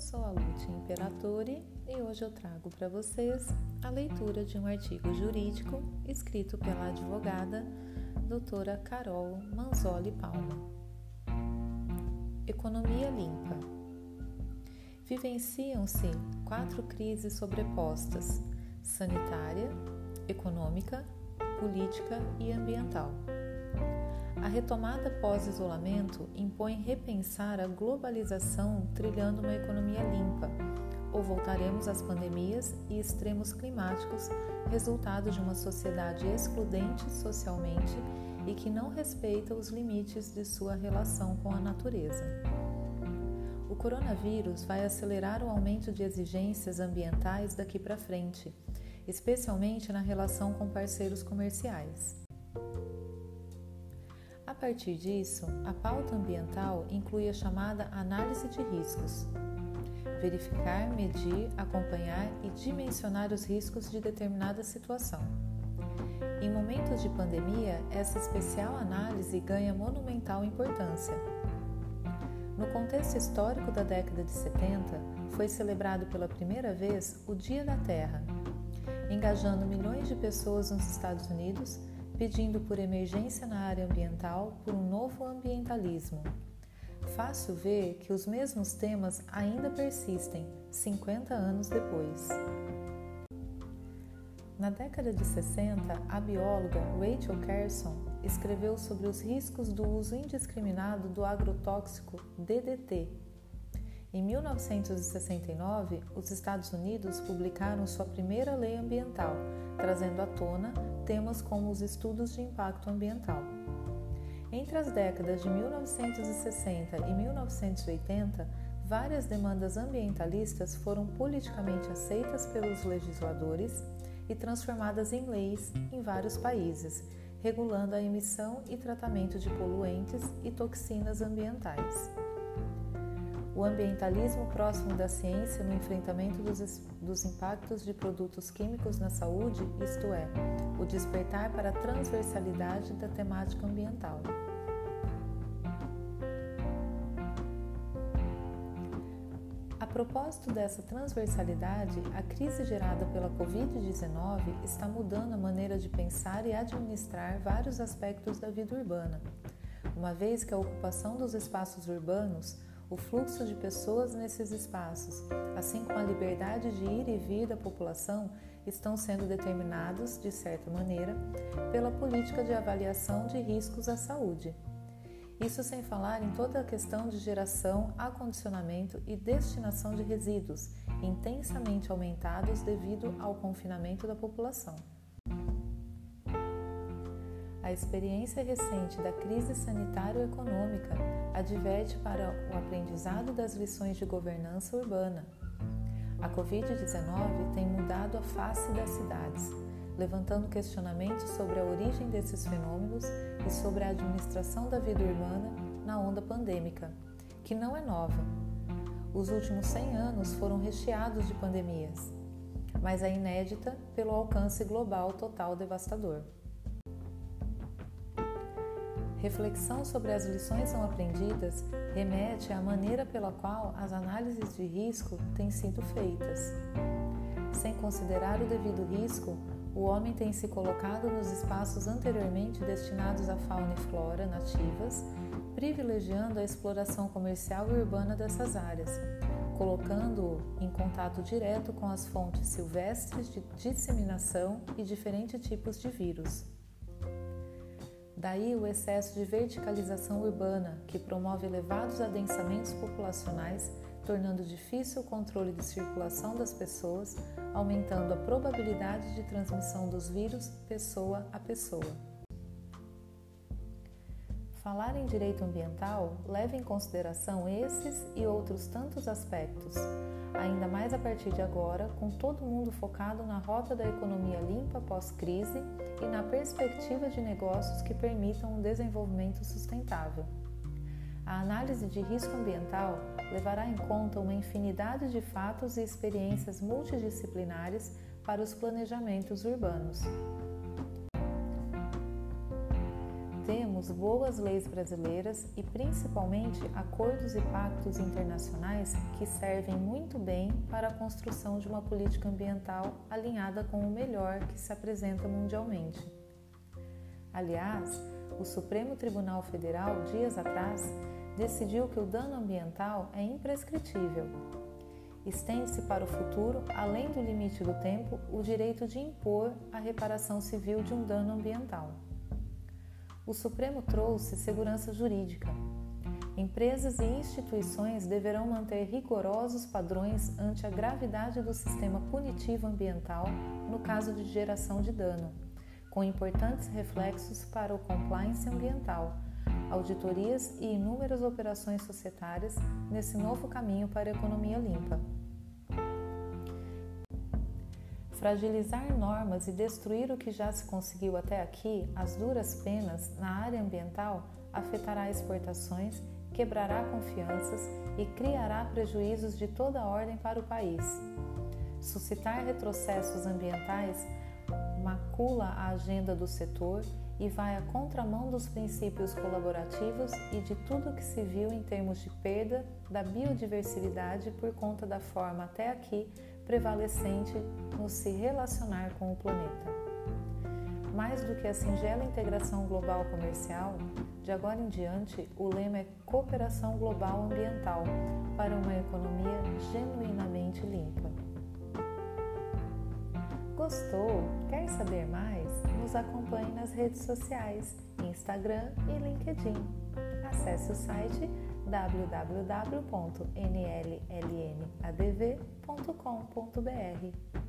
sou a Lute Imperatori e hoje eu trago para vocês a leitura de um artigo jurídico escrito pela advogada doutora Carol Manzoli Palma. Economia limpa. Vivenciam-se quatro crises sobrepostas: sanitária, econômica, política e ambiental. A retomada pós-isolamento impõe repensar a globalização trilhando uma economia limpa, ou voltaremos às pandemias e extremos climáticos, resultado de uma sociedade excludente socialmente e que não respeita os limites de sua relação com a natureza. O coronavírus vai acelerar o aumento de exigências ambientais daqui para frente, especialmente na relação com parceiros comerciais. A partir disso, a pauta ambiental inclui a chamada análise de riscos. Verificar, medir, acompanhar e dimensionar os riscos de determinada situação. Em momentos de pandemia, essa especial análise ganha monumental importância. No contexto histórico da década de 70, foi celebrado pela primeira vez o Dia da Terra, engajando milhões de pessoas nos Estados Unidos pedindo por emergência na área ambiental por um novo ambientalismo. Fácil ver que os mesmos temas ainda persistem 50 anos depois. Na década de 60, a bióloga Rachel Carson escreveu sobre os riscos do uso indiscriminado do agrotóxico DDT. Em 1969, os Estados Unidos publicaram sua primeira lei ambiental, trazendo à tona temas como os estudos de impacto ambiental. Entre as décadas de 1960 e 1980, várias demandas ambientalistas foram politicamente aceitas pelos legisladores e transformadas em leis em vários países, regulando a emissão e tratamento de poluentes e toxinas ambientais. O ambientalismo próximo da ciência no enfrentamento dos, dos, impactos de produtos químicos na saúde, isto é, o despertar para a transversalidade da temática ambiental. A propósito dessa transversalidade, a crise gerada pela Covid-19 está mudando a maneira de pensar e administrar vários aspectos da vida urbana, uma vez que a ocupação dos espaços urbanos o fluxo de pessoas nesses espaços, assim como a liberdade de ir e vir da população, estão sendo determinados, de certa maneira, pela política de avaliação de riscos à saúde. Isso sem falar em toda a questão de geração, acondicionamento e destinação de resíduos, intensamente aumentados devido ao confinamento da população. A experiência recente da crise sanitário-econômica adverte para o aprendizado das lições de governança urbana. A Covid-19 tem mudado a face das cidades, levantando questionamentos sobre a origem desses fenômenos e sobre a administração da vida urbana na onda pandêmica, que não é nova. Os últimos 100 anos foram recheados de pandemias, mas é inédita pelo alcance global total devastador. Reflexão sobre as lições não aprendidas remete à maneira pela qual as análises de risco têm sido feitas. Sem considerar o devido risco, o homem tem se colocado nos espaços anteriormente destinados à fauna e flora nativas, privilegiando a exploração comercial e urbana dessas áreas, colocando-o em contato direto com as fontes silvestres de disseminação e diferentes tipos de vírus. Daí o excesso de verticalização urbana, que promove elevados adensamentos populacionais, tornando difícil o controle de circulação das pessoas, aumentando a probabilidade de transmissão dos vírus pessoa a pessoa. Falar em direito ambiental leva em consideração esses e outros tantos aspectos, ainda mais a partir de agora, com todo mundo focado na rota da economia limpa pós-crise e na perspectiva de negócios que permitam um desenvolvimento sustentável. A análise de risco ambiental levará em conta uma infinidade de fatos e experiências multidisciplinares para os planejamentos urbanos. Temos boas leis brasileiras e principalmente acordos e pactos internacionais que servem muito bem para a construção de uma política ambiental alinhada com o melhor que se apresenta mundialmente. Aliás, o Supremo Tribunal Federal, dias atrás, decidiu que o dano ambiental é imprescritível. Estende-se para o futuro, além do limite do tempo, o direito de impor a reparação civil de um dano ambiental. O Supremo trouxe segurança jurídica. Empresas e instituições deverão manter rigorosos padrões ante a gravidade do sistema punitivo ambiental no caso de geração de dano, com importantes reflexos para o compliance ambiental auditorias e inúmeras operações societárias nesse novo caminho para a economia limpa. Fragilizar normas e destruir o que já se conseguiu até aqui, as duras penas na área ambiental, afetará exportações, quebrará confianças e criará prejuízos de toda ordem para o país. Suscitar retrocessos ambientais macula a agenda do setor e vai à contramão dos princípios colaborativos e de tudo que se viu em termos de perda da biodiversidade por conta da forma até aqui prevalecente no se relacionar com o planeta. Mais do que a singela integração global comercial, de agora em diante o lema é cooperação global ambiental para uma economia genuinamente limpa. Gostou? Quer saber mais? Nos acompanhe nas redes sociais, Instagram e LinkedIn. Acesse o site www.nllnadv.com.br.